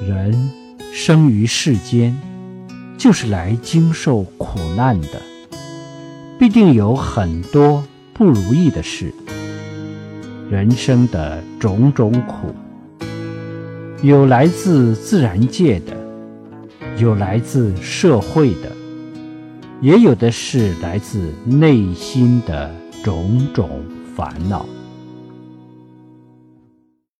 人生于世间就是来经受苦难的必定有很多不如意的事人生的种种苦有来自自然界的有来自社会的也有的是来自内心的种种烦恼。